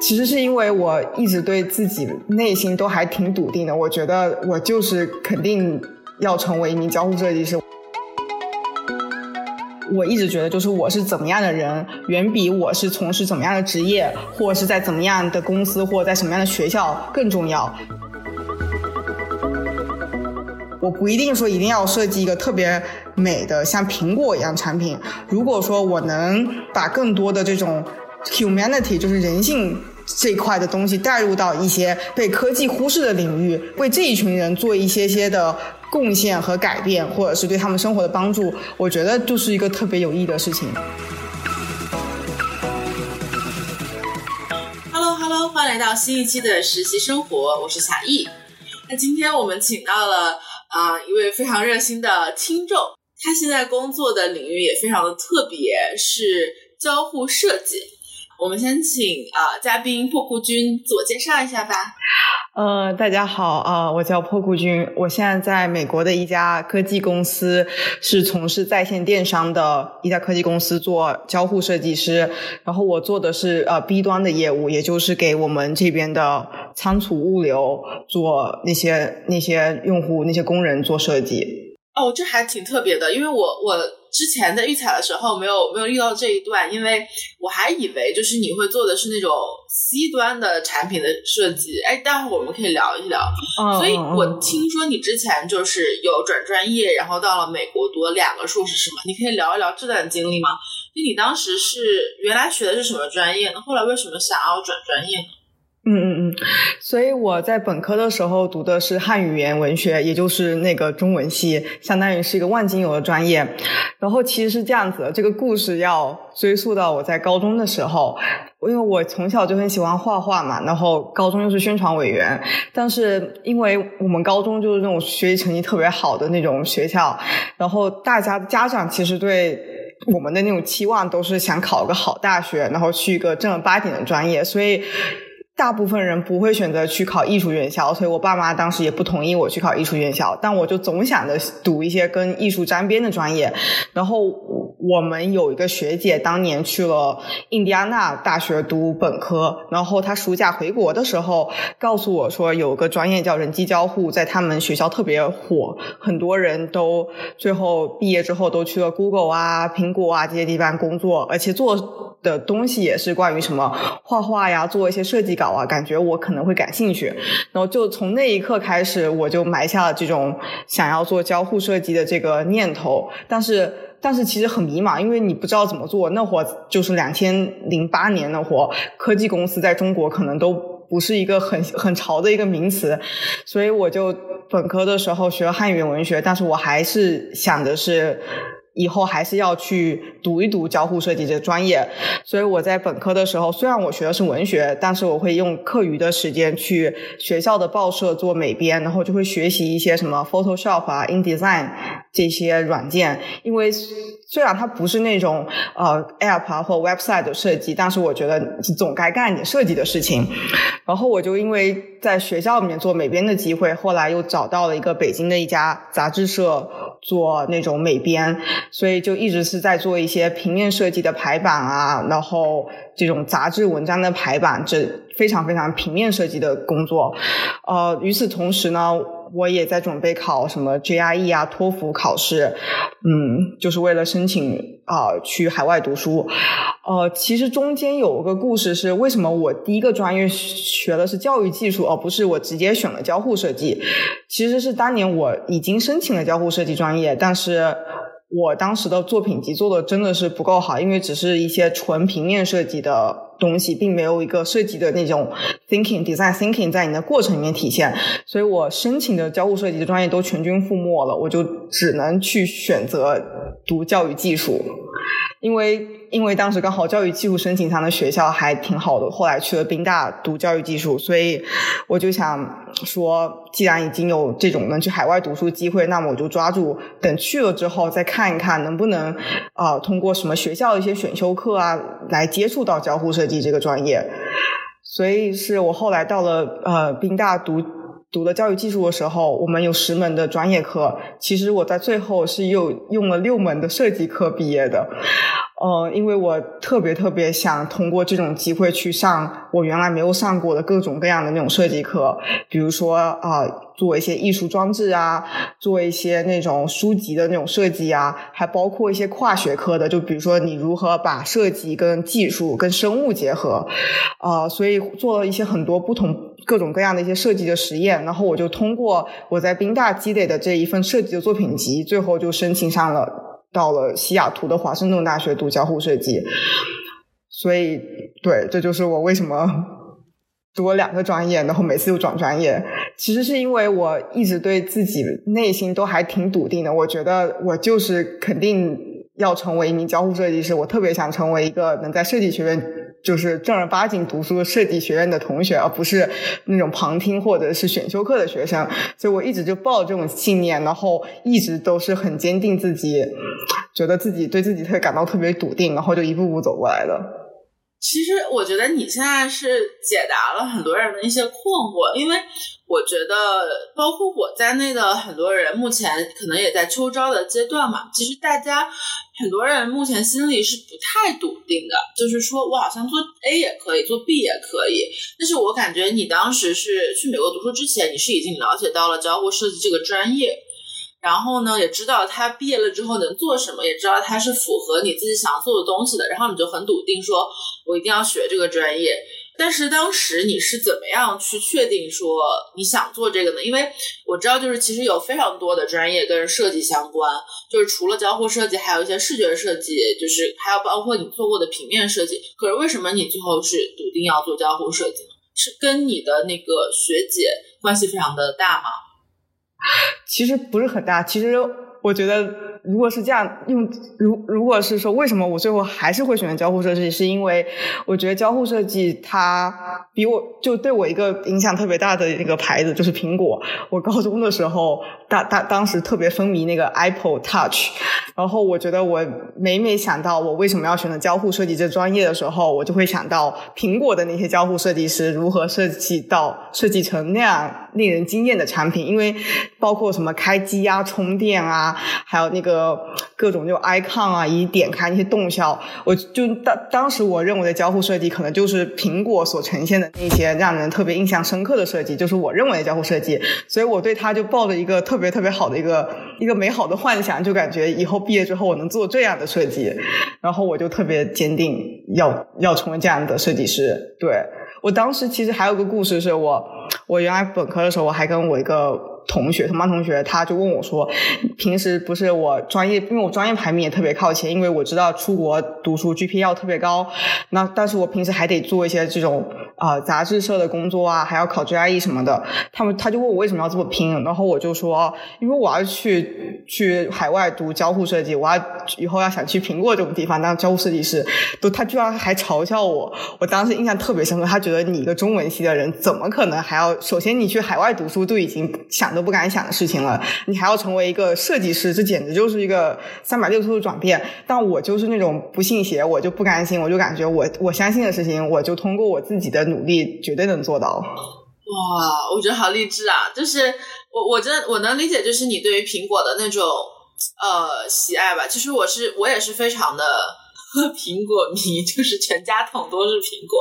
其实是因为我一直对自己内心都还挺笃定的，我觉得我就是肯定要成为一名交互设计师。我一直觉得，就是我是怎么样的人，远比我是从事怎么样的职业，或是在怎么样的公司，或在什么样的学校更重要。我不一定说一定要设计一个特别美的像苹果一样产品。如果说我能把更多的这种 humanity，就是人性这块的东西带入到一些被科技忽视的领域，为这一群人做一些些的贡献和改变，或者是对他们生活的帮助，我觉得就是一个特别有意义的事情。Hello Hello，欢迎来到新一期的实习生活，我是小易。那今天我们请到了。啊，一位非常热心的听众，他现在工作的领域也非常的特别，是交互设计。我们先请啊嘉宾破库君自我介绍一下吧。呃，大家好啊，我叫破库君，我现在在美国的一家科技公司，是从事在线电商的一家科技公司做交互设计师。然后我做的是呃 B 端的业务，也就是给我们这边的仓储物流做那些那些用户那些工人做设计。哦，这还挺特别的，因为我我。之前在预采的时候没有没有遇到这一段，因为我还以为就是你会做的是那种 C 端的产品的设计，哎，待会儿我们可以聊一聊。所以我听说你之前就是有转专业，然后到了美国读了两个硕士，是吗？你可以聊一聊这段经历吗？就你当时是原来学的是什么专业呢？后来为什么想要转专业呢？嗯嗯嗯，所以我在本科的时候读的是汉语言文学，也就是那个中文系，相当于是一个万金油的专业。然后其实是这样子，这个故事要追溯到我在高中的时候，因为我从小就很喜欢画画嘛，然后高中又是宣传委员，但是因为我们高中就是那种学习成绩特别好的那种学校，然后大家家长其实对我们的那种期望都是想考个好大学，然后去一个正儿八经的专业，所以。大部分人不会选择去考艺术院校，所以我爸妈当时也不同意我去考艺术院校。但我就总想着读一些跟艺术沾边的专业。然后我们有一个学姐，当年去了印第安纳大学读本科，然后她暑假回国的时候告诉我说，有个专业叫人机交互，在他们学校特别火，很多人都最后毕业之后都去了 Google 啊、苹果啊这些地方工作，而且做的东西也是关于什么画画呀，做一些设计稿。啊，感觉我可能会感兴趣，然后就从那一刻开始，我就埋下了这种想要做交互设计的这个念头。但是，但是其实很迷茫，因为你不知道怎么做。那会儿就是两千零八年那会儿，科技公司在中国可能都不是一个很很潮的一个名词，所以我就本科的时候学汉语言文学，但是我还是想的是。以后还是要去读一读交互设计这个专业，所以我在本科的时候，虽然我学的是文学，但是我会用课余的时间去学校的报社做美编，然后就会学习一些什么 Photoshop 啊、InDesign 这些软件。因为虽然它不是那种呃 App 啊或 Website 的设计，但是我觉得总该干点设计的事情。然后我就因为在学校里面做美编的机会，后来又找到了一个北京的一家杂志社。做那种美编，所以就一直是在做一些平面设计的排版啊，然后这种杂志文章的排版，这非常非常平面设计的工作。呃，与此同时呢。我也在准备考什么 GRE 啊、托福考试，嗯，就是为了申请啊去海外读书。呃，其实中间有个故事是，为什么我第一个专业学的是教育技术，而不是我直接选了交互设计？其实是当年我已经申请了交互设计专业，但是。我当时的作品集做的真的是不够好，因为只是一些纯平面设计的东西，并没有一个设计的那种 thinking design thinking 在你的过程里面体现，所以我申请的交互设计的专业都全军覆没了，我就只能去选择读教育技术。因为因为当时刚好教育技术申请上的学校还挺好的，后来去了宾大读教育技术，所以我就想说，既然已经有这种能去海外读书机会，那么我就抓住，等去了之后再看一看能不能啊通过什么学校的一些选修课啊来接触到交互设计这个专业。所以是我后来到了呃宾大读。读的教育技术的时候，我们有十门的专业课。其实我在最后是又用了六门的设计课毕业的。呃，因为我特别特别想通过这种机会去上我原来没有上过的各种各样的那种设计课，比如说啊，做一些艺术装置啊，做一些那种书籍的那种设计啊，还包括一些跨学科的，就比如说你如何把设计跟技术跟生物结合，啊，所以做了一些很多不同各种各样的一些设计的实验，然后我就通过我在宾大积累的这一份设计的作品集，最后就申请上了。到了西雅图的华盛顿大学读交互设计，所以对，这就是我为什么读了两个专业，然后每次又转专业。其实是因为我一直对自己内心都还挺笃定的，我觉得我就是肯定要成为一名交互设计师，我特别想成为一个能在设计学院。就是正儿八经读书设计学院的同学，而不是那种旁听或者是选修课的学生，所以我一直就抱这种信念，然后一直都是很坚定自己，觉得自己对自己特别感到特别笃定，然后就一步步走过来的。其实我觉得你现在是解答了很多人的一些困惑，因为。我觉得，包括我在内的很多人，目前可能也在秋招的阶段嘛。其实大家很多人目前心里是不太笃定的，就是说我好像做 A 也可以，做 B 也可以。但是我感觉你当时是去美国读书之前，你是已经了解到了交互设计这个专业，然后呢，也知道他毕业了之后能做什么，也知道它是符合你自己想要做的东西的，然后你就很笃定说，我一定要学这个专业。但是当时你是怎么样去确定说你想做这个呢？因为我知道，就是其实有非常多的专业跟设计相关，就是除了交互设计，还有一些视觉设计，就是还有包括你做过的平面设计。可是为什么你最后是笃定要做交互设计呢？是跟你的那个学姐关系非常的大吗？其实不是很大，其实我觉得。如果是这样用，如如果是说为什么我最后还是会选择交互设计，是因为我觉得交互设计它比我就对我一个影响特别大的一个牌子就是苹果。我高中的时候，当当当时特别风靡那个 Apple Touch，然后我觉得我每每想到我为什么要选择交互设计这专业的时候，我就会想到苹果的那些交互设计师如何设计到设计成那样令人惊艳的产品，因为包括什么开机啊、充电啊，还有那个。各种就 icon 啊，以点开那些动效，我就当当时我认为的交互设计，可能就是苹果所呈现的那些让人特别印象深刻的设计，就是我认为的交互设计。所以我对它就抱着一个特别特别好的一个一个美好的幻想，就感觉以后毕业之后我能做这样的设计，然后我就特别坚定要要成为这样的设计师。对我当时其实还有个故事，是我我原来本科的时候，我还跟我一个。同学，同班同学，他就问我说：“平时不是我专业，因为我专业排名也特别靠前，因为我知道出国读书 GPA 要特别高。那但是我平时还得做一些这种啊杂志社的工作啊，还要考 GRE 什么的。他们他就问我为什么要这么拼，然后我就说，因为我要去去海外读交互设计，我要以后要想去苹果这种地方当交互设计师。都他居然还嘲笑我，我当时印象特别深刻。他觉得你一个中文系的人，怎么可能还要？首先你去海外读书都已经想。都不敢想的事情了，你还要成为一个设计师，这简直就是一个三百六十度转变。但我就是那种不信邪，我就不甘心，我就感觉我我相信的事情，我就通过我自己的努力，绝对能做到。哇，我觉得好励志啊！就是我，我真我能理解，就是你对于苹果的那种呃喜爱吧。其实我是我也是非常的 苹果迷，就是全家桶都是苹果。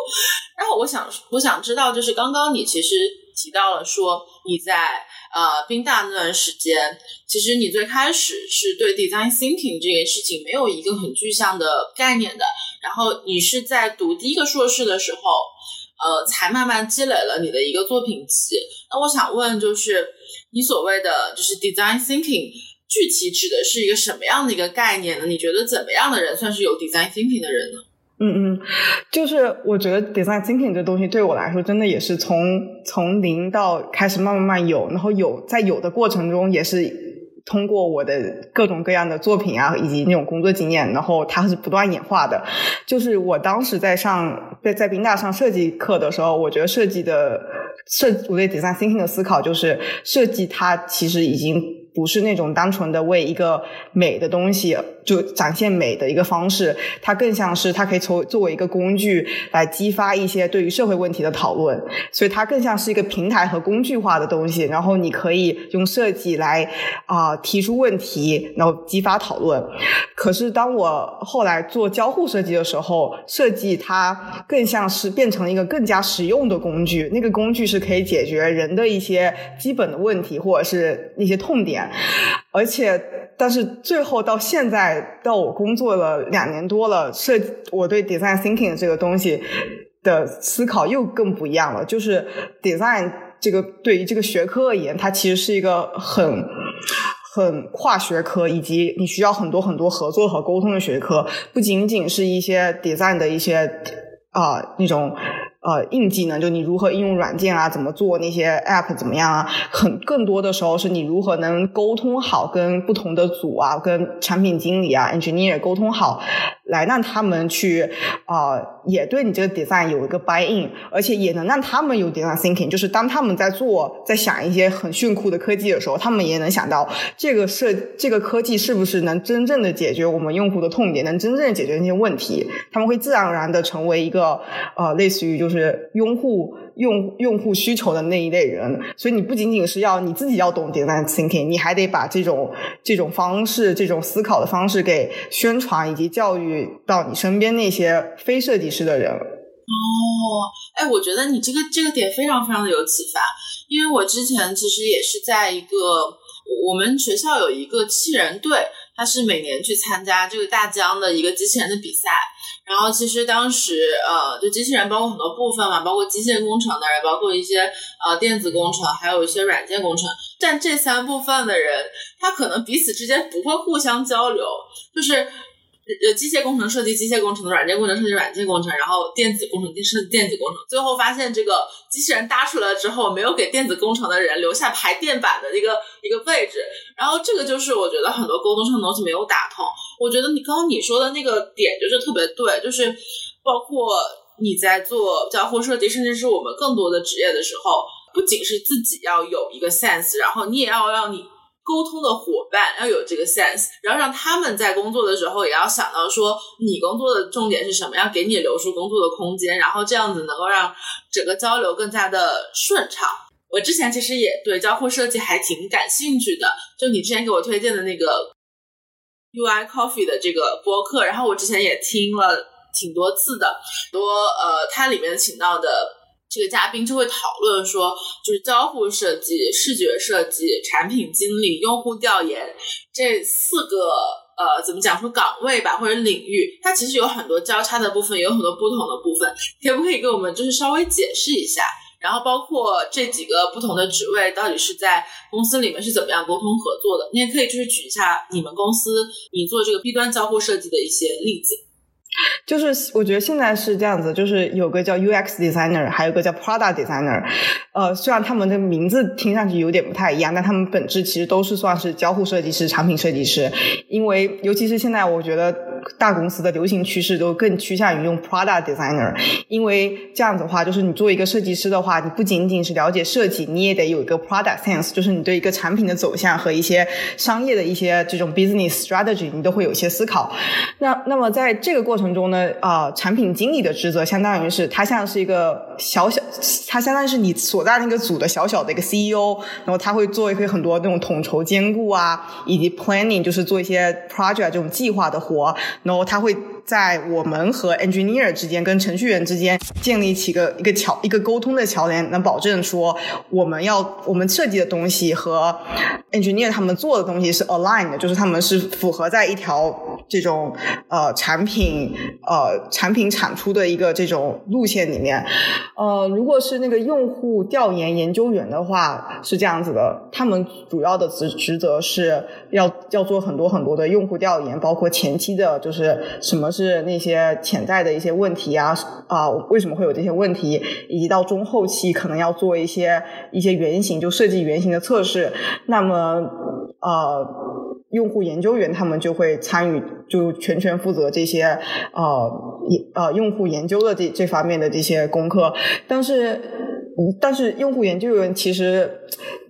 然后我想我想知道，就是刚刚你其实提到了说你在。呃，宾大那段时间，其实你最开始是对 design thinking 这件事情没有一个很具象的概念的，然后你是在读第一个硕士的时候，呃，才慢慢积累了你的一个作品集。那我想问，就是你所谓的就是 design thinking，具体指的是一个什么样的一个概念呢？你觉得怎么样的人算是有 design thinking 的人呢？嗯嗯，就是我觉得 design thinking 这东西对我来说，真的也是从从零到开始慢慢慢有，然后有在有的过程中，也是通过我的各种各样的作品啊，以及那种工作经验，然后它是不断演化的。就是我当时在上在在宾大上设计课的时候，我觉得设计的设我对 design thinking 的思考就是设计它其实已经不是那种单纯的为一个美的东西。就展现美的一个方式，它更像是它可以作作为一个工具来激发一些对于社会问题的讨论，所以它更像是一个平台和工具化的东西。然后你可以用设计来啊提出问题，然后激发讨论。可是当我后来做交互设计的时候，设计它更像是变成了一个更加实用的工具。那个工具是可以解决人的一些基本的问题，或者是那些痛点，而且。但是最后到现在，到我工作了两年多了，设我对 design thinking 这个东西的思考又更不一样了。就是 design 这个对于这个学科而言，它其实是一个很很跨学科，以及你需要很多很多合作和沟通的学科，不仅仅是一些 design 的一些啊那种。呃，硬技能就你如何应用软件啊，怎么做那些 app 怎么样啊？很更多的时候是你如何能沟通好跟不同的组啊，跟产品经理啊、engineer 沟通好，来让他们去啊，也对你这个 design 有一个 buy in，而且也能让他们有 design thinking，就是当他们在做、在想一些很炫酷的科技的时候，他们也能想到这个设这个科技是不是能真正的解决我们用户的痛点，能真正解决那些问题，他们会自然而然的成为一个呃，类似于就是。是用户用用户需求的那一类人，所以你不仅仅是要你自己要懂 design thinking，你还得把这种这种方式、这种思考的方式给宣传以及教育到你身边那些非设计师的人。哦，哎，我觉得你这个这个点非常非常的有启发，因为我之前其实也是在一个我们学校有一个七人队，他是每年去参加这个大疆的一个机器人的比赛。然后其实当时呃，就机器人包括很多部分嘛，包括机械工程的人，包括一些呃电子工程，还有一些软件工程。但这三部分的人，他可能彼此之间不会互相交流，就是。呃，机械工程设计机械工程的，软件工程设计软件工程，然后电子工程设计电子工程，最后发现这个机器人搭出来之后，没有给电子工程的人留下排电板的一个一个位置，然后这个就是我觉得很多沟通上的东西没有打通。我觉得你刚刚你说的那个点就是特别对，就是包括你在做交互设计，甚至是我们更多的职业的时候，不仅是自己要有一个 sense，然后你也要让你。沟通的伙伴要有这个 sense，然后让他们在工作的时候也要想到说你工作的重点是什么，要给你留出工作的空间，然后这样子能够让整个交流更加的顺畅。我之前其实也对交互设计还挺感兴趣的，就你之前给我推荐的那个 UI Coffee 的这个播客，然后我之前也听了挺多次的，多呃，它里面请到的。这个嘉宾就会讨论说，就是交互设计、视觉设计、产品经理、用户调研这四个呃，怎么讲说岗位吧，或者领域，它其实有很多交叉的部分，有很多不同的部分，可不可以给我们就是稍微解释一下？然后包括这几个不同的职位到底是在公司里面是怎么样沟通合作的？你也可以就是举一下你们公司你做这个 B 端交互设计的一些例子。就是我觉得现在是这样子，就是有个叫 UX designer，还有个叫 product designer。呃，虽然他们的名字听上去有点不太一样，但他们本质其实都是算是交互设计师、产品设计师。因为尤其是现在，我觉得大公司的流行趋势都更趋向于用 product designer。因为这样子的话，就是你做一个设计师的话，你不仅仅是了解设计，你也得有一个 product sense，就是你对一个产品的走向和一些商业的一些这种 business strategy，你都会有一些思考。那那么在这个过程中呢，啊，产品经理的职责相当于是，他像是一个小小，他相当于是你所。在那个组的小小的一个 CEO，然后他会做一些很多那种统筹兼顾啊，以及 planning，就是做一些 project 这种计划的活，然后他会。在我们和 engineer 之间，跟程序员之间建立起个一个桥一个沟通的桥梁，能保证说我们要我们设计的东西和 engineer 他们做的东西是 align 的，就是他们是符合在一条这种呃产品呃产品产出的一个这种路线里面。呃，如果是那个用户调研研究员的话，是这样子的，他们主要的职职责是要要做很多很多的用户调研，包括前期的就是什么。是那些潜在的一些问题啊啊，为什么会有这些问题？以及到中后期可能要做一些一些原型，就设计原型的测试。那么呃，用户研究员他们就会参与，就全权负责这些呃呃用户研究的这这方面的这些功课。但是但是用户研究员其实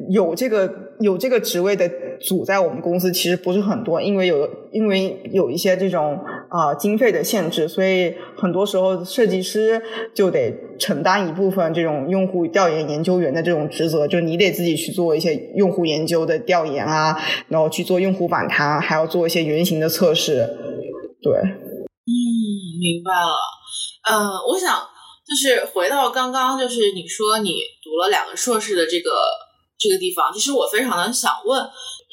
有这个有这个职位的组在我们公司其实不是很多，因为有因为有一些这种啊经费的限制，所以很多时候设计师就得承担一部分这种用户调研研究员的这种职责，就你得自己去做一些用户研究的调研啊，然后去做用户访谈，还要做一些原型的测试。对，嗯，明白了。嗯，我想。就是回到刚刚，就是你说你读了两个硕士的这个这个地方，其实我非常的想问，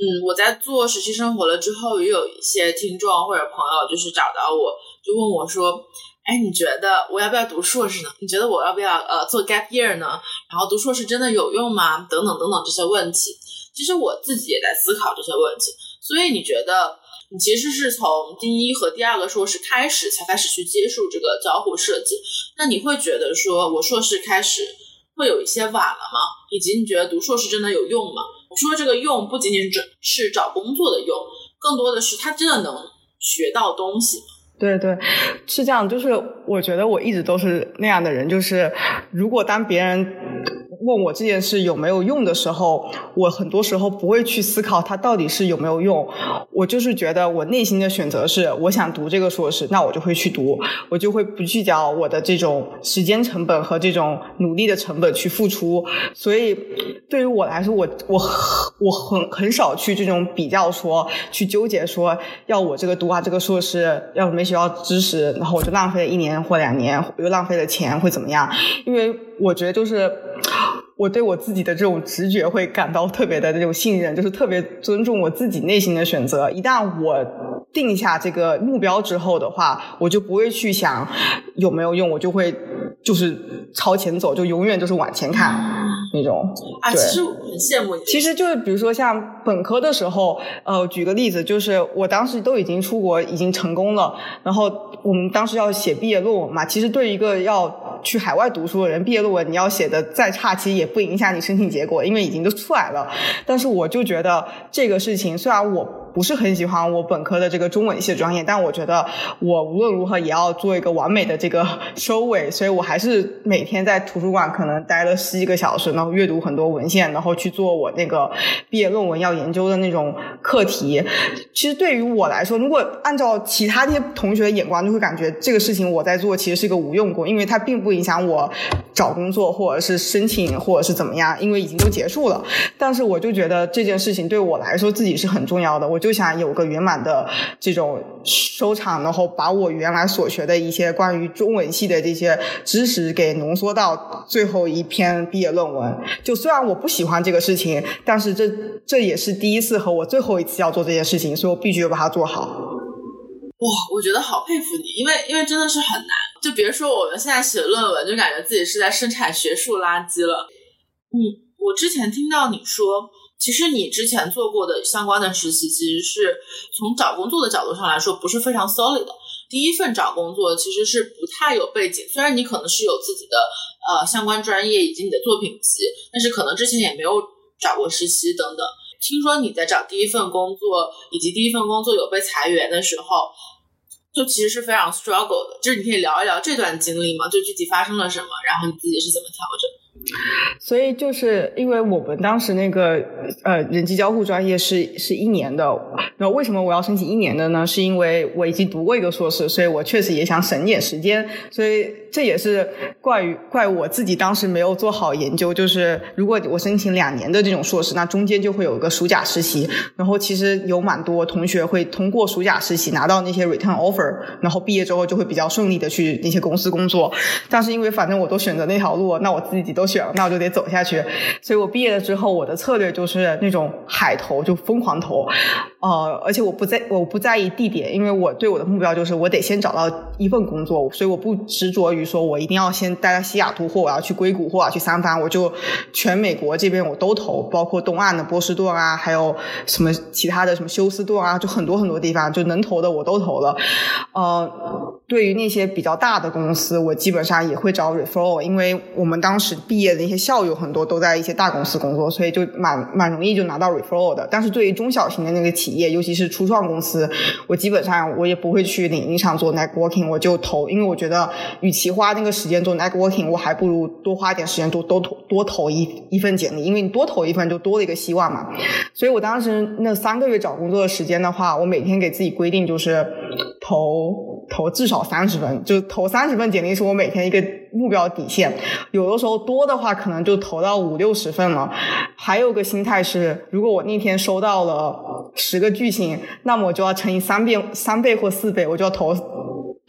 嗯，我在做实习生活了之后，也有一些听众或者朋友就是找到我，就问我说，哎，你觉得我要不要读硕士呢？你觉得我要不要呃做 gap year 呢？然后读硕士真的有用吗？等等等等这些问题，其实我自己也在思考这些问题，所以你觉得？你其实是从第一和第二个硕士开始才开始去接触这个交互设计，那你会觉得说我硕士开始会有一些晚了吗？以及你觉得读硕士真的有用吗？我说这个用不仅仅是是找工作的用，更多的是他真的能学到东西。对对，是这样，就是我觉得我一直都是那样的人，就是如果当别人。问我这件事有没有用的时候，我很多时候不会去思考它到底是有没有用。我就是觉得我内心的选择是，我想读这个硕士，那我就会去读，我就会不计较我的这种时间成本和这种努力的成本去付出。所以对于我来说，我我我很很少去这种比较说，去纠结说要我这个读啊这个硕士要没学到知识，然后我就浪费了一年或两年，又浪费了钱会怎么样？因为我觉得就是。我对我自己的这种直觉会感到特别的这种信任，就是特别尊重我自己内心的选择。一旦我定下这个目标之后的话，我就不会去想有没有用，我就会就是朝前走，就永远就是往前看那种。啊，其实我很羡慕。其实就是比如说像本科的时候，呃，举个例子，就是我当时都已经出国，已经成功了，然后我们当时要写毕业论文嘛。其实对一个要去海外读书的人，毕业论文你要写的再差，其实也不影响你申请结果，因为已经都出来了。但是我就觉得这个事情，虽然我。不是很喜欢我本科的这个中文系专业，但我觉得我无论如何也要做一个完美的这个收尾，所以我还是每天在图书馆可能待了十几个小时，然后阅读很多文献，然后去做我那个毕业论文要研究的那种课题。其实对于我来说，如果按照其他那些同学的眼光，就会感觉这个事情我在做其实是一个无用功，因为它并不影响我找工作或者是申请或者是怎么样，因为已经都结束了。但是我就觉得这件事情对我来说自己是很重要的。我就想有个圆满的这种收场，然后把我原来所学的一些关于中文系的这些知识给浓缩到最后一篇毕业论文。就虽然我不喜欢这个事情，但是这这也是第一次和我最后一次要做这件事情，所以我必须要把它做好。哇，我觉得好佩服你，因为因为真的是很难。就别说我们现在写论文，就感觉自己是在生产学术垃圾了。嗯，我之前听到你说。其实你之前做过的相关的实习，其实是从找工作的角度上来说不是非常 solid 的。第一份找工作其实是不太有背景，虽然你可能是有自己的呃相关专业以及你的作品集，但是可能之前也没有找过实习等等。听说你在找第一份工作以及第一份工作有被裁员的时候，就其实是非常 struggle 的。就是你可以聊一聊这段经历吗？就具体发生了什么，然后你自己是怎么调整？所以就是因为我们当时那个呃人机交互专业是是一年的，那为什么我要申请一年的呢？是因为我已经读过一个硕士，所以我确实也想省点时间，所以这也是怪于怪我自己当时没有做好研究。就是如果我申请两年的这种硕士，那中间就会有一个暑假实习，然后其实有蛮多同学会通过暑假实习拿到那些 return offer，然后毕业之后就会比较顺利的去那些公司工作。但是因为反正我都选择那条路，那我自己都。选了，那我就得走下去。所以我毕业了之后，我的策略就是那种海投，就疯狂投。呃，而且我不在，我不在意地点，因为我对我的目标就是我得先找到一份工作，所以我不执着于比如说我一定要先待在西雅图，或我要去硅谷，或我要去三藩，我就全美国这边我都投，包括东岸的波士顿啊，还有什么其他的什么休斯顿啊，就很多很多地方就能投的我都投了。呃，对于那些比较大的公司，我基本上也会找 referral，因为我们当时毕业的一些校友很多都在一些大公司工作，所以就蛮蛮容易就拿到 referral 的。但是对于中小型的那个企业，尤其是初创公司，我基本上我也不会去领英上做 networking，我就投，因为我觉得与其花那个时间做 networking，我还不如多花点时间多多投多投一一份简历，因为你多投一份就多了一个希望嘛。所以我当时那三个月找工作的时间的话，我每天给自己规定就是投投至少三十份，就投三十份简历是我每天一个目标底线。有的时候多的话，可能就投到五六十份了。还有个心态是，如果我那天收到了十个巨星，那么我就要乘以三遍、三倍或四倍，我就要投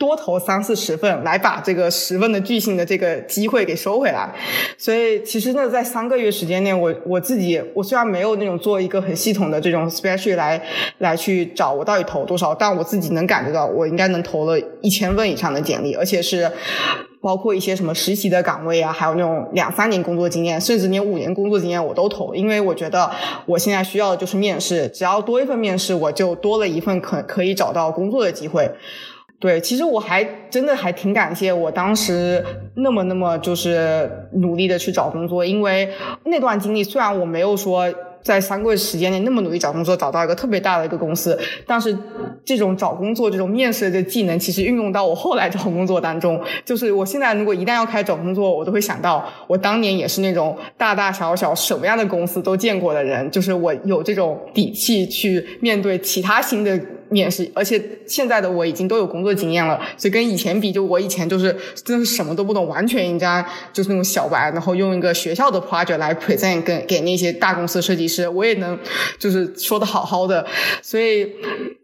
多投三四十份，来把这个十份的巨星的这个机会给收回来。所以其实呢，在三个月时间内，我我自己我虽然没有那种做一个很系统的这种 special 来来去找我到底投多少，但我自己能感觉到，我应该能投了一千份以上的简历，而且是包括一些什么实习的岗位啊，还有那种两三年工作经验，甚至连五年工作经验我都投，因为我觉得我现在需要的就是面试，只要多一份面试，我就多了一份可可以找到工作的机会。对，其实我还真的还挺感谢我当时那么那么就是努力的去找工作，因为那段经历虽然我没有说在三个月时间内那么努力找工作，找到一个特别大的一个公司，但是这种找工作这种面试的技能，其实运用到我后来找工作当中，就是我现在如果一旦要开始找工作，我都会想到我当年也是那种大大小小什么样的公司都见过的人，就是我有这种底气去面对其他新的。面试，而且现在的我已经都有工作经验了，所以跟以前比，就我以前就是真的是什么都不懂，完全人家就是那种小白，然后用一个学校的 project 来 present 给给那些大公司设计师，我也能就是说的好好的，所以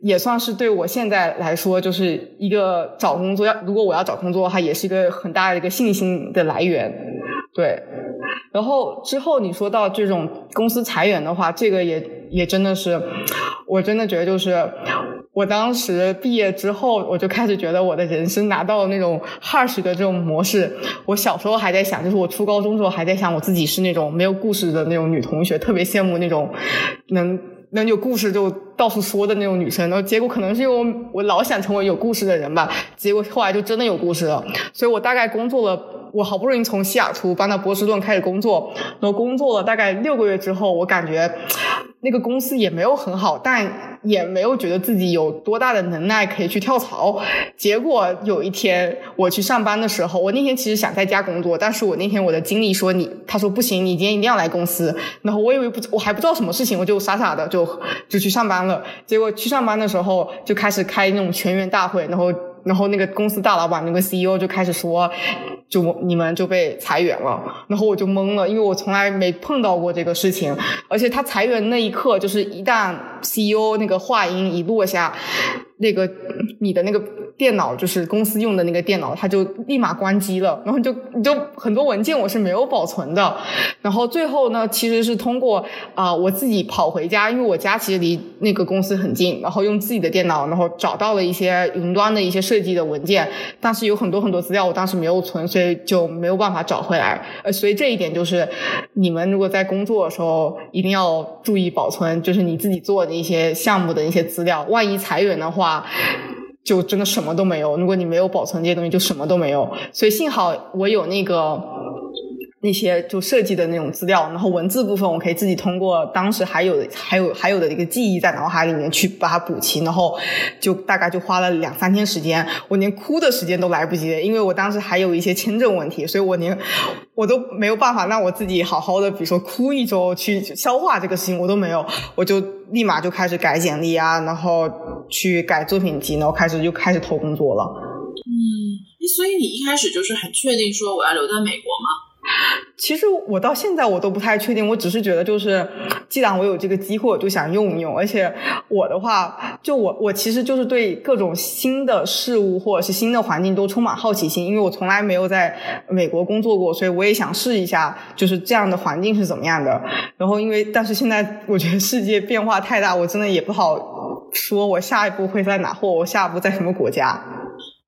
也算是对我现在来说，就是一个找工作要如果我要找工作的话，也是一个很大的一个信心的来源，对。然后之后你说到这种公司裁员的话，这个也也真的是，我真的觉得就是。我当时毕业之后，我就开始觉得我的人生拿到了那种 harsh 的这种模式。我小时候还在想，就是我初高中时候还在想，我自己是那种没有故事的那种女同学，特别羡慕那种能能有故事就到处说的那种女生。然后结果可能是因为我我老想成为有故事的人吧，结果后来就真的有故事了。所以我大概工作了，我好不容易从西雅图搬到波士顿开始工作，然后工作了大概六个月之后，我感觉。那个公司也没有很好，但也没有觉得自己有多大的能耐可以去跳槽。结果有一天我去上班的时候，我那天其实想在家工作，但是我那天我的经理说你，他说不行，你今天一定要来公司。然后我以为不，我还不知道什么事情，我就傻傻的就就去上班了。结果去上班的时候就开始开那种全员大会，然后。然后那个公司大老板那个 CEO 就开始说，就你们就被裁员了。然后我就懵了，因为我从来没碰到过这个事情。而且他裁员那一刻，就是一旦 CEO 那个话音一落下，那个你的那个。电脑就是公司用的那个电脑，它就立马关机了，然后就就很多文件我是没有保存的，然后最后呢，其实是通过啊我自己跑回家，因为我家其实离那个公司很近，然后用自己的电脑，然后找到了一些云端的一些设计的文件，但是有很多很多资料我当时没有存，所以就没有办法找回来。呃，所以这一点就是你们如果在工作的时候一定要注意保存，就是你自己做的一些项目的一些资料，万一裁员的话。就真的什么都没有。如果你没有保存这些东西，就什么都没有。所以幸好我有那个。那些就设计的那种资料，然后文字部分我可以自己通过当时还有还有还有的一个记忆在脑海里面去把它补齐，然后就大概就花了两三天时间，我连哭的时间都来不及，因为我当时还有一些签证问题，所以我连我都没有办法让我自己好好的，比如说哭一周去消化这个事情，我都没有，我就立马就开始改简历啊，然后去改作品集，然后开始就开始投工作了。嗯，所以你一开始就是很确定说我要留在美国吗？其实我到现在我都不太确定，我只是觉得就是，既然我有这个机会，我就想用一用。而且我的话，就我我其实就是对各种新的事物或者是新的环境都充满好奇心，因为我从来没有在美国工作过，所以我也想试一下，就是这样的环境是怎么样的。然后因为，但是现在我觉得世界变化太大，我真的也不好说我下一步会在哪，或我下一步在什么国家。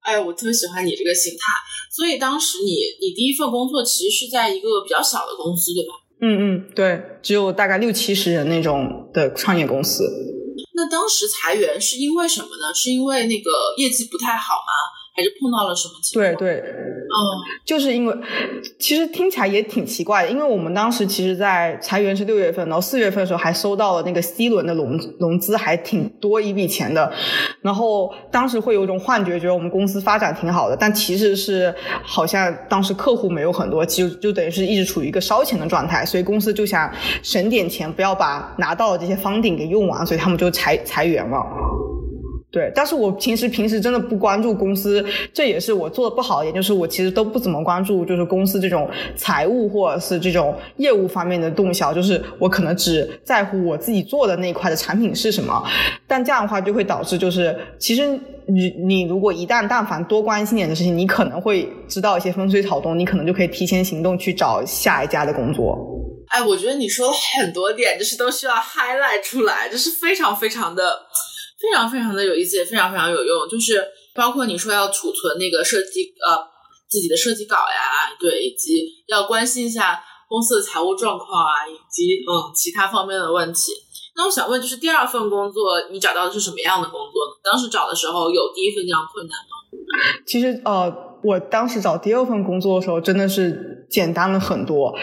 哎，我特别喜欢你这个心态。所以当时你你第一份工作其实是在一个比较小的公司，对吧？嗯嗯，对，只有大概六七十人那种的创业公司。那当时裁员是因为什么呢？是因为那个业绩不太好吗？还是碰到了什么情况？对对，嗯，就是因为其实听起来也挺奇怪的，因为我们当时其实，在裁员是六月份，然后四月份的时候还收到了那个 C 轮的融融资，还挺多一笔钱的，然后当时会有一种幻觉，觉得我们公司发展挺好的，但其实是好像当时客户没有很多，其实就等于是一直处于一个烧钱的状态，所以公司就想省点钱，不要把拿到的这些方顶给用完，所以他们就裁裁员了。对，但是我平时平时真的不关注公司，这也是我做的不好，也就是我其实都不怎么关注，就是公司这种财务或者是这种业务方面的动向，就是我可能只在乎我自己做的那一块的产品是什么。但这样的话就会导致，就是其实你你如果一旦但凡多关心点的事情，你可能会知道一些风吹草动，你可能就可以提前行动去找下一家的工作。哎，我觉得你说的很多点，就是都需要 highlight 出来，就是非常非常的。非常非常的有意思，也非常非常有用。就是包括你说要储存那个设计呃自己的设计稿呀，对，以及要关心一下公司的财务状况啊，以及嗯其他方面的问题。那我想问，就是第二份工作你找到的是什么样的工作？当时找的时候有第一份这样困难吗？其实呃，我当时找第二份工作的时候真的是简单了很多。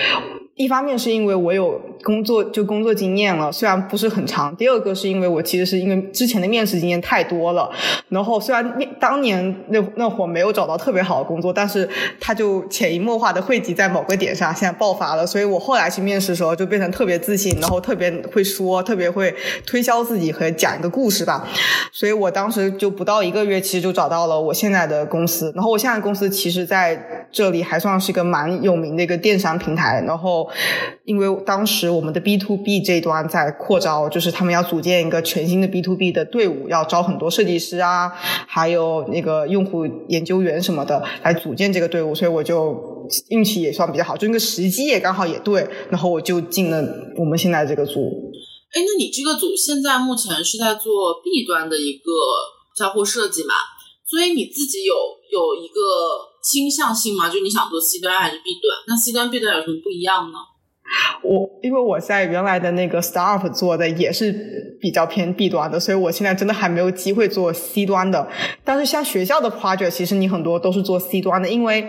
一方面是因为我有工作就工作经验了，虽然不是很长；第二个是因为我其实是因为之前的面试经验太多了，然后虽然面当年那那会儿没有找到特别好的工作，但是它就潜移默化的汇集在某个点上，现在爆发了。所以我后来去面试的时候就变成特别自信，然后特别会说，特别会推销自己和讲一个故事吧。所以我当时就不到一个月，其实就找到了我现在的公司。然后我现在公司其实在这里还算是一个蛮有名的一个电商平台，然后。因为当时我们的 B to B 这一端在扩招，就是他们要组建一个全新的 B to B 的队伍，要招很多设计师啊，还有那个用户研究员什么的来组建这个队伍，所以我就运气也算比较好，就那个时机也刚好也对，然后我就进了我们现在这个组。哎，那你这个组现在目前是在做 B 端的一个交互设计嘛？所以你自己有有一个。倾向性吗？就你想做 C 端还是 B 端？那 C 端 B 端有什么不一样呢？我因为我在原来的那个 startup 做的也是比较偏 B 端的，所以我现在真的还没有机会做 C 端的。但是像学校的 project，其实你很多都是做 C 端的，因为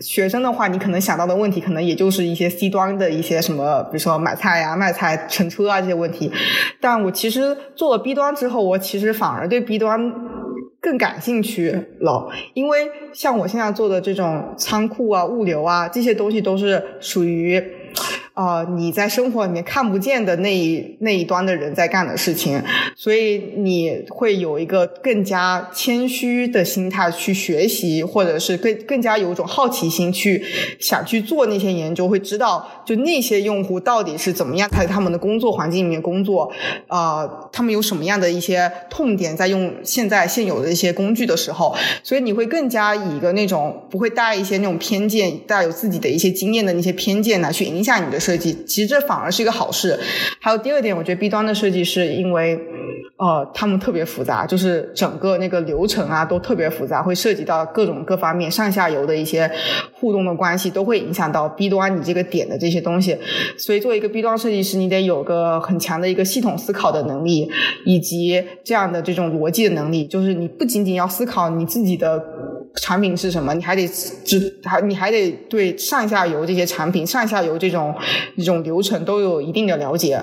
学生的话，你可能想到的问题可能也就是一些 C 端的一些什么，比如说买菜呀、卖菜、乘车啊这些问题。但我其实做了 B 端之后，我其实反而对 B 端。更感兴趣了，因为像我现在做的这种仓库啊、物流啊这些东西，都是属于。啊，你在生活里面看不见的那一那一端的人在干的事情，所以你会有一个更加谦虚的心态去学习，或者是更更加有一种好奇心去想去做那些研究，会知道就那些用户到底是怎么样在他们的工作环境里面工作，啊，他们有什么样的一些痛点，在用现在现有的一些工具的时候，所以你会更加以一个那种不会带一些那种偏见，带有自己的一些经验的那些偏见来去影响你的生。设计其实这反而是一个好事。还有第二点，我觉得 B 端的设计是因为，呃，他们特别复杂，就是整个那个流程啊都特别复杂，会涉及到各种各方面上下游的一些互动的关系，都会影响到 B 端你这个点的这些东西。所以，作为一个 B 端设计师，你得有个很强的一个系统思考的能力，以及这样的这种逻辑的能力。就是你不仅仅要思考你自己的产品是什么，你还得知还你还得对上下游这些产品、上下游这种。这种流程都有一定的了解，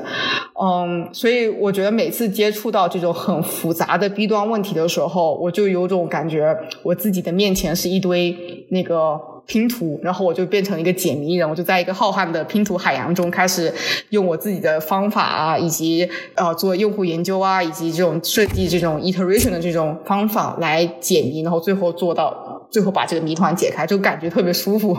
嗯，所以我觉得每次接触到这种很复杂的 B 端问题的时候，我就有种感觉，我自己的面前是一堆那个拼图，然后我就变成一个解谜人，我就在一个浩瀚的拼图海洋中，开始用我自己的方法啊，以及呃做用户研究啊，以及这种设计这种 iteration 的这种方法来解谜，然后最后做到最后把这个谜团解开，就感觉特别舒服。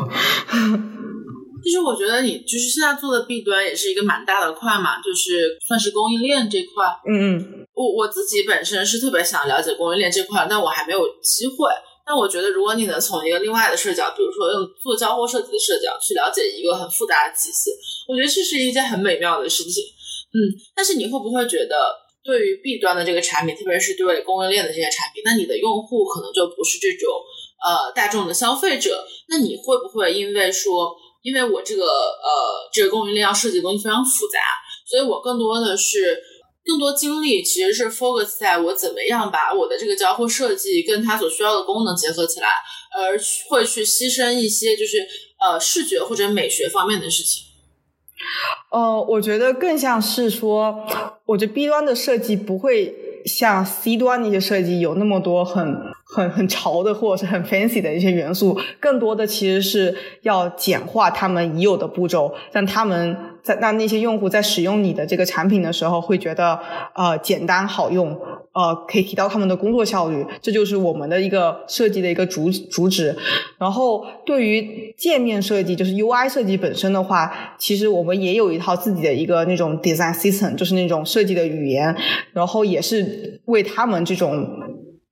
其实我觉得你就是现在做的 B 端也是一个蛮大的块嘛，就是算是供应链这块。嗯嗯，我我自己本身是特别想了解供应链这块，但我还没有机会。但我觉得如果你能从一个另外的视角，比如说用做交互设计的视角去了解一个很复杂的体系，我觉得这是一件很美妙的事情。嗯，但是你会不会觉得，对于 B 端的这个产品，特别是对供应链的这些产品，那你的用户可能就不是这种呃大众的消费者，那你会不会因为说？因为我这个呃，这个供应链要设计的东西非常复杂，所以我更多的是更多精力其实是 focus 在我怎么样把我的这个交互设计跟它所需要的功能结合起来，而会去牺牲一些就是呃视觉或者美学方面的事情。呃，我觉得更像是说，我觉得 B 端的设计不会像 C 端那些设计有那么多很很很潮的或者是很 fancy 的一些元素，更多的其实是要简化他们已有的步骤，让他们在让那些用户在使用你的这个产品的时候会觉得呃简单好用。呃，可以提高他们的工作效率，这就是我们的一个设计的一个主主旨。然后，对于界面设计，就是 UI 设计本身的话，其实我们也有一套自己的一个那种 design system，就是那种设计的语言，然后也是为他们这种。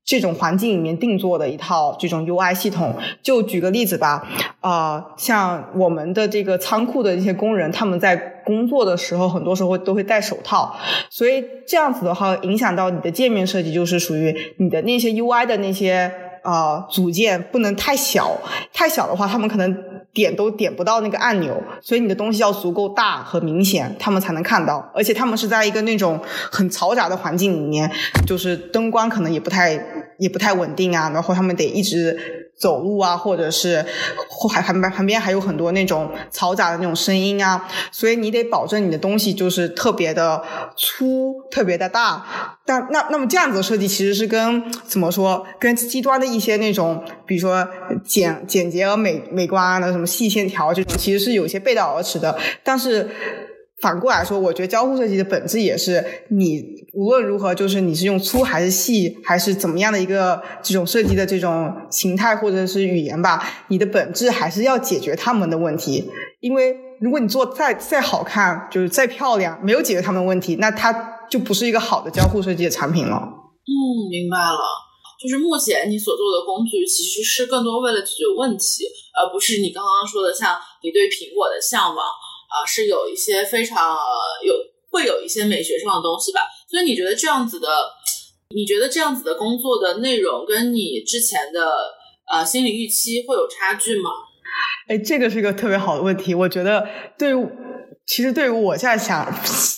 这种环境里面定做的一套这种 UI 系统，就举个例子吧，啊，像我们的这个仓库的一些工人，他们在工作的时候，很多时候都会戴手套，所以这样子的话，影响到你的界面设计，就是属于你的那些 UI 的那些啊组件不能太小，太小的话，他们可能。点都点不到那个按钮，所以你的东西要足够大和明显，他们才能看到。而且他们是在一个那种很嘈杂的环境里面，就是灯光可能也不太也不太稳定啊，然后他们得一直。走路啊，或者是还旁边旁边还有很多那种嘈杂的那种声音啊，所以你得保证你的东西就是特别的粗、特别的大。但那那么这样子的设计其实是跟怎么说，跟极端的一些那种，比如说简简洁而美美观的什么细线条这种，其实是有些背道而驰的。但是。反过来说，我觉得交互设计的本质也是你无论如何，就是你是用粗还是细，还是怎么样的一个这种设计的这种形态或者是语言吧，你的本质还是要解决他们的问题。因为如果你做再再好看，就是再漂亮，没有解决他们的问题，那它就不是一个好的交互设计的产品了。嗯，明白了。就是目前你所做的工具其实是更多为了解决问题，而不是你刚刚说的像你对苹果的向往。啊，是有一些非常有会有一些美学上的东西吧，所以你觉得这样子的，你觉得这样子的工作的内容跟你之前的呃心理预期会有差距吗？哎，这个是一个特别好的问题，我觉得对。其实对于我现在想，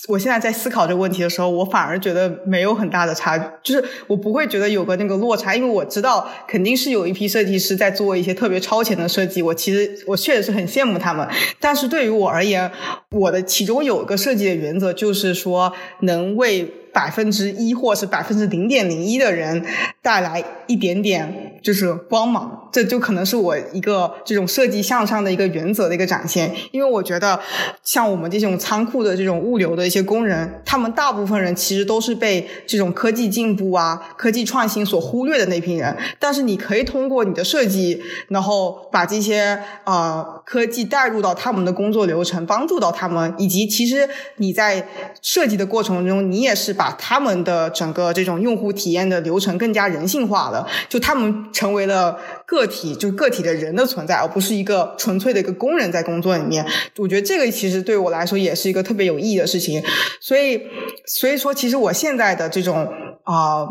我现在在思考这个问题的时候，我反而觉得没有很大的差，就是我不会觉得有个那个落差，因为我知道肯定是有一批设计师在做一些特别超前的设计，我其实我确实是很羡慕他们。但是对于我而言，我的其中有一个设计的原则就是说，能为百分之一或是百分之零点零一的人带来一点点就是光芒。这就可能是我一个这种设计向上的一个原则的一个展现，因为我觉得像我们这种仓库的这种物流的一些工人，他们大部分人其实都是被这种科技进步啊、科技创新所忽略的那批人。但是你可以通过你的设计，然后把这些呃科技带入到他们的工作流程，帮助到他们，以及其实你在设计的过程中，你也是把他们的整个这种用户体验的流程更加人性化了，就他们成为了个。体就是个体的人的存在，而不是一个纯粹的一个工人在工作里面。我觉得这个其实对我来说也是一个特别有意义的事情。所以，所以说，其实我现在的这种啊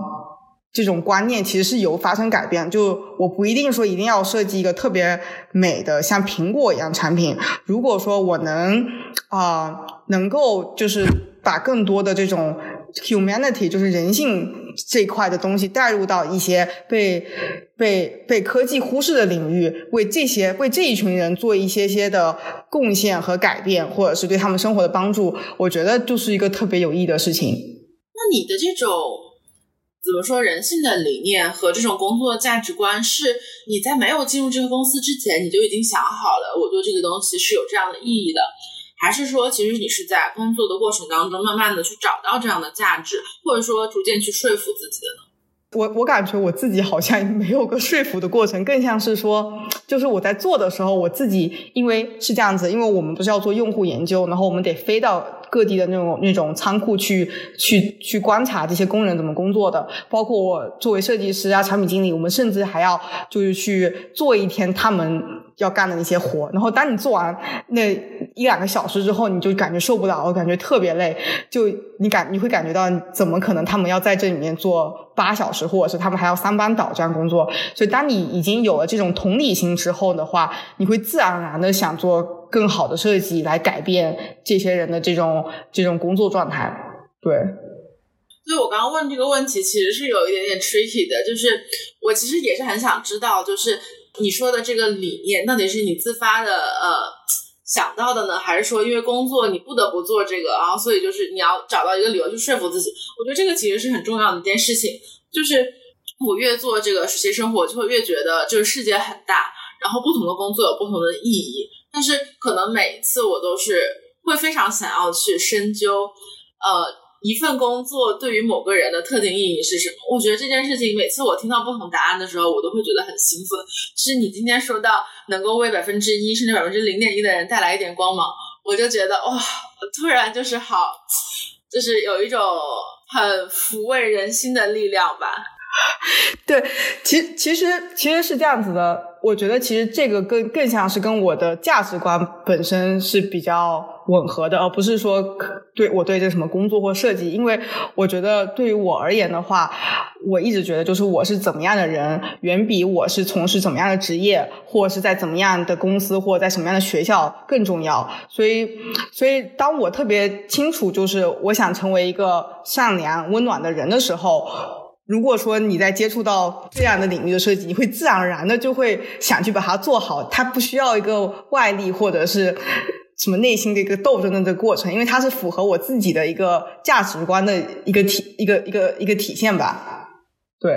这种观念其实是有发生改变。就我不一定说一定要设计一个特别美的像苹果一样产品。如果说我能啊能够就是把更多的这种。humanity 就是人性这一块的东西带入到一些被被被科技忽视的领域，为这些为这一群人做一些些的贡献和改变，或者是对他们生活的帮助，我觉得就是一个特别有意义的事情。那你的这种怎么说人性的理念和这种工作价值观，是你在没有进入这个公司之前你就已经想好了，我做这个东西是有这样的意义的。还是说，其实你是在工作的过程当中，慢慢的去找到这样的价值，或者说逐渐去说服自己的呢？我我感觉我自己好像没有个说服的过程，更像是说，就是我在做的时候，我自己因为是这样子，因为我们不是要做用户研究，然后我们得飞到。各地的那种那种仓库去去去观察这些工人怎么工作的，包括我作为设计师啊、产品经理，我们甚至还要就是去做一天他们要干的那些活。然后当你做完那一两个小时之后，你就感觉受不了，我感觉特别累。就你感你会感觉到，怎么可能他们要在这里面做八小时，或者是他们还要三班倒这样工作？所以当你已经有了这种同理心之后的话，你会自然而然的想做。更好的设计来改变这些人的这种这种工作状态，对。所以我刚刚问这个问题，其实是有一点点 tricky 的，就是我其实也是很想知道，就是你说的这个理念到底是你自发的呃想到的呢，还是说因为工作你不得不做这个，然后所以就是你要找到一个理由去说服自己？我觉得这个其实是很重要的一件事情，就是我越做这个实习生活，就会越觉得就是世界很大，然后不同的工作有不同的意义，但是可能每一次我都是会非常想要去深究，呃。一份工作对于某个人的特定意义是什么？我觉得这件事情，每次我听到不同答案的时候，我都会觉得很兴奋。是你今天说到能够为百分之一甚至百分之零点一的人带来一点光芒，我就觉得哇，突然就是好，就是有一种很抚慰人心的力量吧。对，其其实其实是这样子的。我觉得其实这个更更像是跟我的价值观本身是比较吻合的，而不是说对我对这什么工作或设计。因为我觉得对于我而言的话，我一直觉得就是我是怎么样的人，远比我是从事怎么样的职业，或是在怎么样的公司，或在什么样的学校更重要。所以，所以当我特别清楚就是我想成为一个善良温暖的人的时候。如果说你在接触到这样的领域的设计，你会自然而然的就会想去把它做好，它不需要一个外力或者是什么内心的一个斗争的这个过程，因为它是符合我自己的一个价值观的一个体一个一个一个体现吧。对，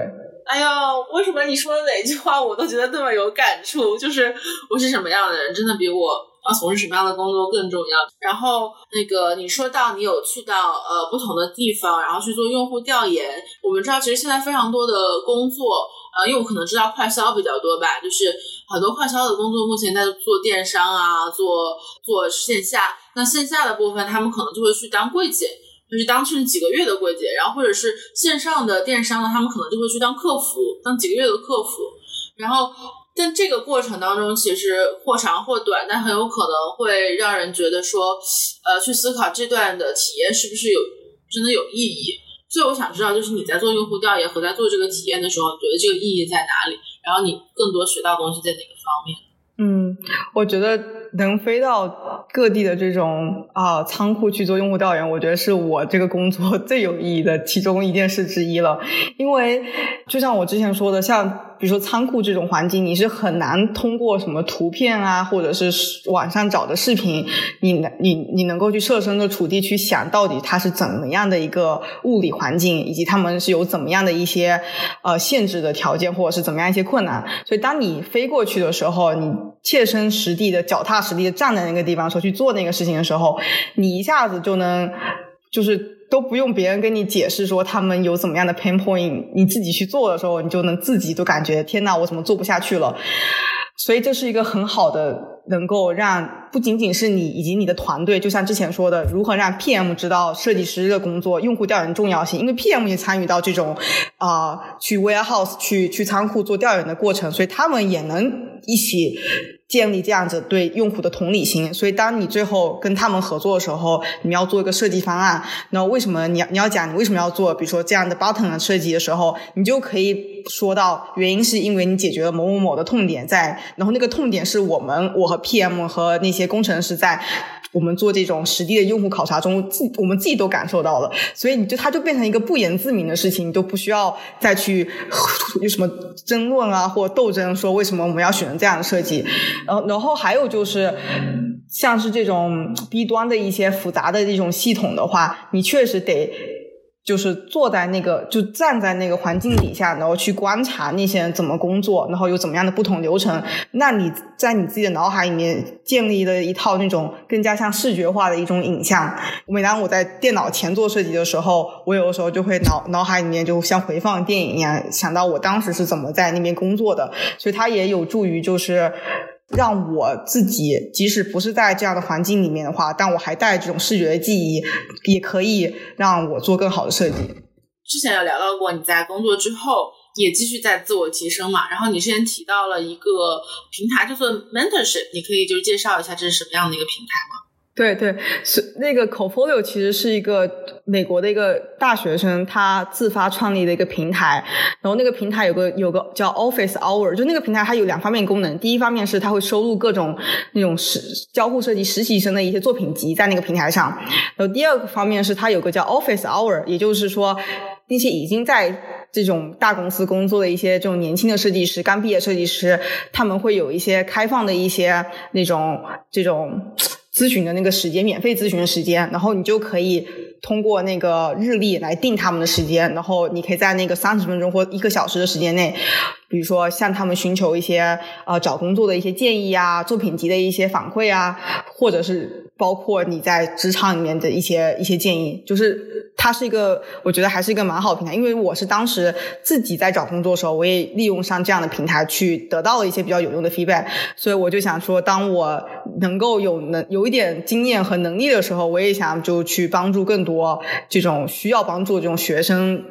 哎呀，为什么你说的哪句话我都觉得那么有感触？就是我是什么样的人，真的比我。要从事什么样的工作更重要？然后那个你说到你有去到呃不同的地方，然后去做用户调研。我们知道其实现在非常多的工作，呃，因为我可能知道快销比较多吧，就是很多快销的工作目前在做电商啊，做做线下。那线下的部分，他们可能就会去当柜姐，就是当去几个月的柜姐，然后或者是线上的电商呢，他们可能就会去当客服，当几个月的客服，然后。但这个过程当中，其实或长或短，但很有可能会让人觉得说，呃，去思考这段的体验是不是有真的有意义。所以我想知道，就是你在做用户调研和在做这个体验的时候，觉得这个意义在哪里？然后你更多学到东西在哪个方面？嗯，我觉得能飞到各地的这种啊仓库去做用户调研，我觉得是我这个工作最有意义的其中一件事之一了。因为就像我之前说的，像。比如说仓库这种环境，你是很难通过什么图片啊，或者是网上找的视频，你你你能够去设身处地去想到底它是怎么样的一个物理环境，以及他们是有怎么样的一些呃限制的条件，或者是怎么样一些困难。所以当你飞过去的时候，你切身实地的、脚踏实地站在那个地方，说去做那个事情的时候，你一下子就能就是。都不用别人跟你解释说他们有怎么样的 pain point，你自己去做的时候，你就能自己都感觉天呐，我怎么做不下去了？所以这是一个很好的，能够让不仅仅是你以及你的团队，就像之前说的，如何让 PM 知道设计师的工作、用户调研重要性，因为 PM 也参与到这种啊去 warehouse 去去仓库做调研的过程，所以他们也能一起。建立这样子对用户的同理心，所以当你最后跟他们合作的时候，你要做一个设计方案。那为什么你要你要讲你为什么要做？比如说这样的 button 的设计的时候，你就可以说到原因是因为你解决了某某某的痛点在，然后那个痛点是我们我和 PM 和那些工程师在。我们做这种实地的用户考察中，自我们自己都感受到了，所以你就它就变成一个不言自明的事情，你都不需要再去有什么争论啊或斗争，说为什么我们要选择这样的设计。然后，然后还有就是，像是这种低端的一些复杂的这种系统的话，你确实得。就是坐在那个，就站在那个环境底下，然后去观察那些人怎么工作，然后有怎么样的不同流程。那你在你自己的脑海里面建立了一套那种更加像视觉化的一种影像。每当我在电脑前做设计的时候，我有的时候就会脑脑海里面就像回放电影一样，想到我当时是怎么在那边工作的。所以它也有助于就是。让我自己，即使不是在这样的环境里面的话，但我还带这种视觉的记忆，也可以让我做更好的设计。之前有聊到过，你在工作之后也继续在自我提升嘛？然后你之前提到了一个平台，叫做 Mentorship，你可以就介绍一下这是什么样的一个平台吗？对对，是那个 Cofolio 其实是一个美国的一个大学生他自发创立的一个平台，然后那个平台有个有个叫 Office Hour，就那个平台它有两方面功能，第一方面是它会收录各种那种实交互设计实习生的一些作品集在那个平台上，然后第二个方面是它有个叫 Office Hour，也就是说那些已经在这种大公司工作的一些这种年轻的设计师，刚毕业设计师，他们会有一些开放的一些那种这种。咨询的那个时间，免费咨询的时间，然后你就可以通过那个日历来定他们的时间，然后你可以在那个三十分钟或一个小时的时间内，比如说向他们寻求一些呃找工作的一些建议啊，作品集的一些反馈啊，或者是包括你在职场里面的一些一些建议，就是它是一个我觉得还是一个蛮好的平台，因为我是当时自己在找工作的时候，我也利用上这样的平台去得到了一些比较有用的 feedback，所以我就想说，当我能够有能有。一点经验和能力的时候，我也想就去帮助更多这种需要帮助这种学生。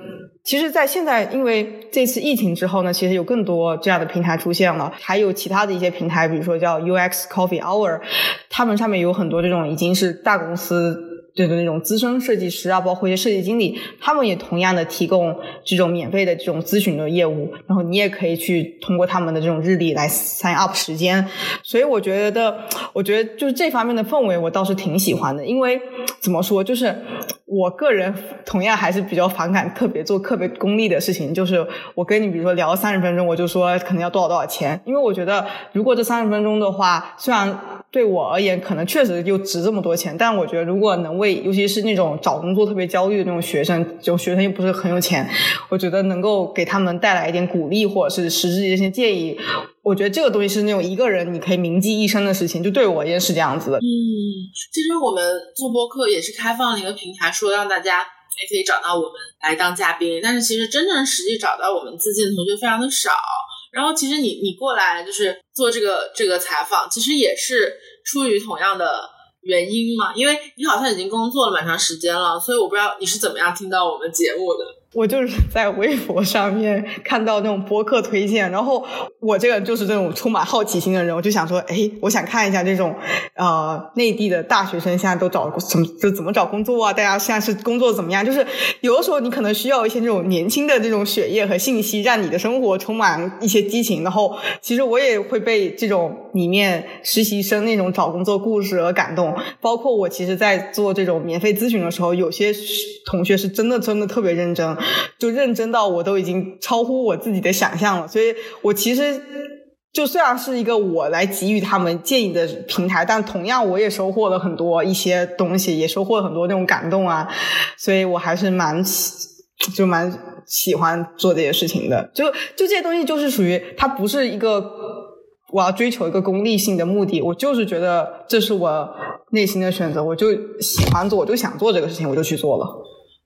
其实，在现在，因为这次疫情之后呢，其实有更多这样的平台出现了，还有其他的一些平台，比如说叫 UX Coffee Hour，他们上面有很多这种已经是大公司。对的那种资深设计师啊，包括一些设计经理，他们也同样的提供这种免费的这种咨询的业务，然后你也可以去通过他们的这种日历来 sign up 时间。所以我觉得，我觉得就是这方面的氛围，我倒是挺喜欢的。因为怎么说，就是我个人同样还是比较反感特别做特别功利的事情，就是我跟你比如说聊三十分钟，我就说可能要多少多少钱，因为我觉得如果这三十分钟的话，虽然。对我而言，可能确实就值这么多钱。但我觉得，如果能为，尤其是那种找工作特别焦虑的那种学生，就学生又不是很有钱，我觉得能够给他们带来一点鼓励，或者是实质一些建议，我觉得这个东西是那种一个人你可以铭记一生的事情。就对我而言是这样子的。嗯，其实我们做播客也是开放了一个平台，说让大家也可以找到我们来当嘉宾。但是其实真正实际找到我们自己的同学非常的少。然后其实你你过来就是做这个这个采访，其实也是出于同样的原因嘛，因为你好像已经工作了蛮长时间了，所以我不知道你是怎么样听到我们节目的。我就是在微博上面看到那种播客推荐，然后我这个就是这种充满好奇心的人，我就想说，哎，我想看一下这种呃内地的大学生现在都找怎么就怎么找工作啊？大家现在是工作怎么样？就是有的时候你可能需要一些这种年轻的这种血液和信息，让你的生活充满一些激情。然后其实我也会被这种里面实习生那种找工作故事而感动。包括我其实，在做这种免费咨询的时候，有些同学是真的真的特别认真。就认真到我都已经超乎我自己的想象了，所以我其实就虽然是一个我来给予他们建议的平台，但同样我也收获了很多一些东西，也收获了很多那种感动啊，所以我还是蛮就蛮喜欢做这些事情的。就就这些东西就是属于它不是一个我要追求一个功利性的目的，我就是觉得这是我内心的选择，我就喜欢做，我就想做这个事情，我就去做了。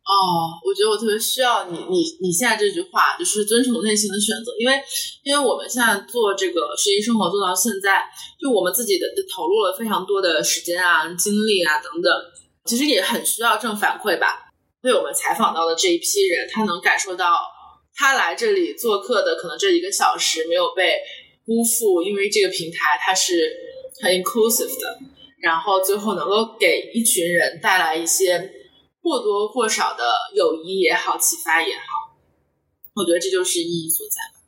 哦，我觉得我特别需要你，你你现在这句话就是遵从内心的选择，因为因为我们现在做这个实习生活做到现在，就我们自己的投入了非常多的时间啊、精力啊等等，其实也很需要正反馈吧。被我们采访到的这一批人，他能感受到他来这里做客的可能这一个小时没有被辜负，因为这个平台它是很 inclusive 的，然后最后能够给一群人带来一些。或多或少的友谊也好，启发也好，我觉得这就是意义所在吧。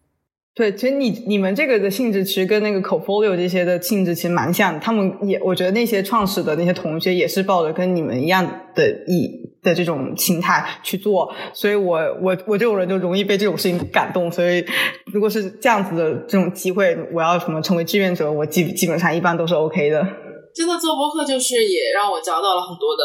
对，其实你你们这个的性质其实跟那个 Cofolio 这些的性质其实蛮像。他们也，我觉得那些创始的那些同学也是抱着跟你们一样的意的这种心态去做。所以我我我这种人就容易被这种事情感动。所以如果是这样子的这种机会，我要什么成为志愿者，我基基本上一般都是 OK 的。真的做播客就是也让我交到了很多的。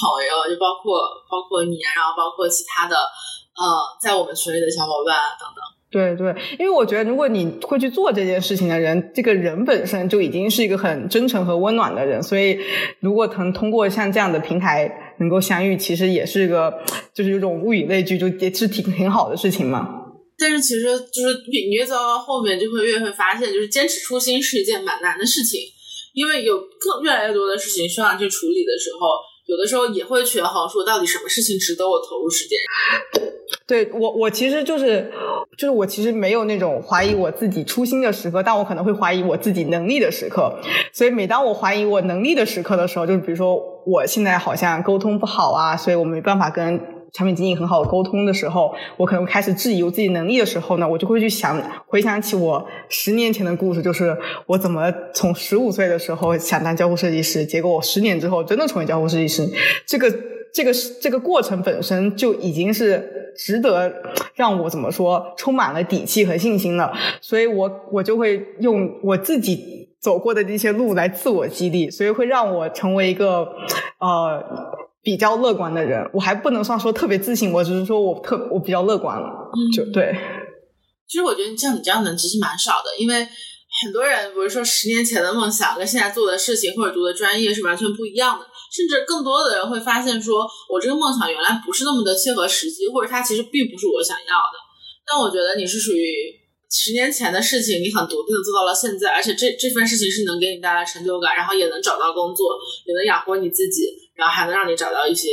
朋友就包括包括你，然后包括其他的，呃，在我们群里的小伙伴等等。对对，因为我觉得，如果你会去做这件事情的人，这个人本身就已经是一个很真诚和温暖的人，所以如果能通过像这样的平台能够相遇，其实也是一个就是有种物以类聚，就也是挺挺好的事情嘛。但是其实就是你越走到后面，就会越会发现，就是坚持初心是一件蛮难的事情，因为有更越来越多的事情需要去处理的时候。有的时候也会权衡，说到底什么事情值得我投入时间。对我，我其实就是，就是我其实没有那种怀疑我自己初心的时刻，但我可能会怀疑我自己能力的时刻。所以每当我怀疑我能力的时刻的时候，就是比如说我现在好像沟通不好啊，所以我没办法跟产品经理很好的沟通的时候，我可能开始质疑我自己能力的时候呢，我就会去想回想起我十年前的故事，就是我怎么从十五岁的时候想当交互设计师，结果我十年之后真的成为交互设计师，这个。这个这个过程本身就已经是值得让我怎么说充满了底气和信心了，所以我我就会用我自己走过的这些路来自我激励，所以会让我成为一个呃比较乐观的人。我还不能算说特别自信，我只是说我特我比较乐观了，就对。其实我觉得像你这样的人其实蛮少的，因为很多人比如说十年前的梦想跟现在做的事情或者读的专业是完全不一样的。甚至更多的人会发现，说我这个梦想原来不是那么的切合实际，或者它其实并不是我想要的。但我觉得你是属于十年前的事情，你很笃定的做到了现在，而且这这份事情是能给你带来成就感，然后也能找到工作，也能养活你自己，然后还能让你找到一些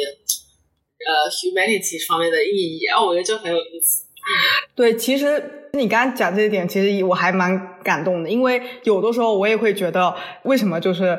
呃 humanity 方面的意义。哦，我觉得这很有意思。对，其实你刚刚讲这一点，其实我还蛮感动的，因为有的时候我也会觉得，为什么就是。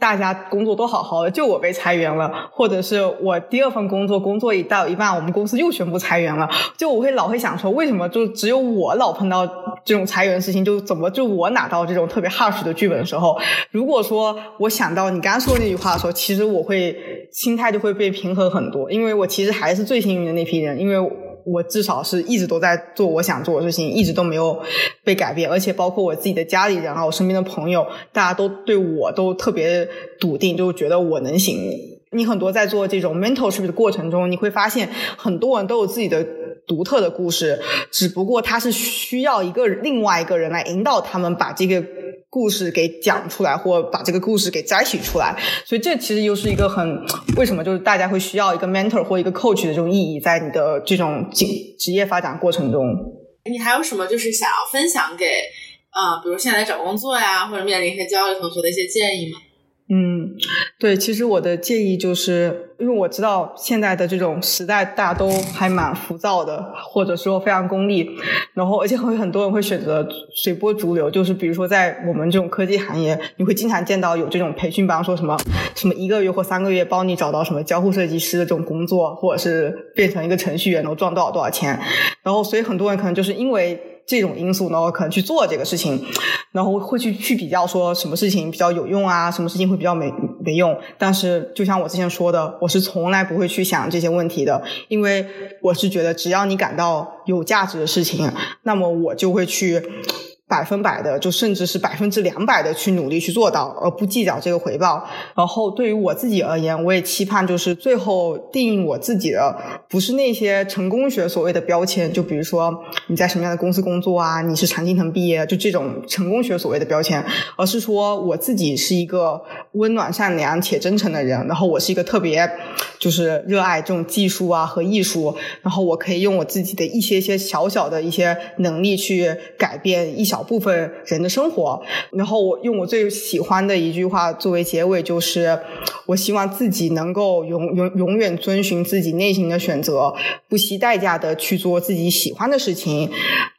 大家工作都好好的，就我被裁员了，或者是我第二份工作工作一到一半，我们公司又宣布裁员了，就我会老会想说，为什么就只有我老碰到这种裁员的事情，就怎么就我拿到这种特别 harsh 的剧本的时候，如果说我想到你刚刚说那句话的时候，其实我会心态就会被平衡很多，因为我其实还是最幸运的那批人，因为。我至少是一直都在做我想做的事情，一直都没有被改变，而且包括我自己的家里人啊，我身边的朋友，大家都对我都特别笃定，就觉得我能行。你很多在做这种 mentorship 的过程中，你会发现很多人都有自己的独特的故事，只不过他是需要一个另外一个人来引导他们把这个。故事给讲出来，或把这个故事给摘取出来，所以这其实又是一个很为什么就是大家会需要一个 mentor 或一个 coach 的这种意义，在你的这种职职业发展过程中。你还有什么就是想要分享给啊，比如现在找工作呀，或者面临一些焦虑同学的一些建议吗？嗯，对，其实我的建议就是，因为我知道现在的这种时代，大家都还蛮浮躁的，或者说非常功利，然后而且会很多人会选择随波逐流，就是比如说在我们这种科技行业，你会经常见到有这种培训班，说什么什么一个月或三个月帮你找到什么交互设计师的这种工作，或者是变成一个程序员，能赚多少多少钱，然后所以很多人可能就是因为。这种因素，呢，我可能去做这个事情，然后会去去比较说什么事情比较有用啊，什么事情会比较没没用。但是就像我之前说的，我是从来不会去想这些问题的，因为我是觉得只要你感到有价值的事情，那么我就会去。百分百的，就甚至是百分之两百的去努力去做到，而不计较这个回报。然后对于我自己而言，我也期盼就是最后定义我自己的，不是那些成功学所谓的标签，就比如说你在什么样的公司工作啊，你是常青藤毕业，就这种成功学所谓的标签，而是说我自己是一个温暖、善良且真诚的人。然后我是一个特别就是热爱这种技术啊和艺术，然后我可以用我自己的一些些小小的一些能力去改变一小。部分人的生活，然后我用我最喜欢的一句话作为结尾，就是我希望自己能够永永永远遵循自己内心的选择，不惜代价的去做自己喜欢的事情，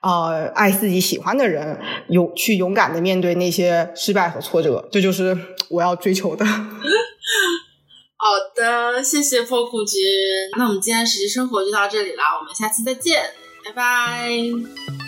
呃，爱自己喜欢的人，勇去勇敢的面对那些失败和挫折，这就是我要追求的。好的，谢谢破裤君。那我们今天实习生活就到这里啦，我们下期再见，拜拜。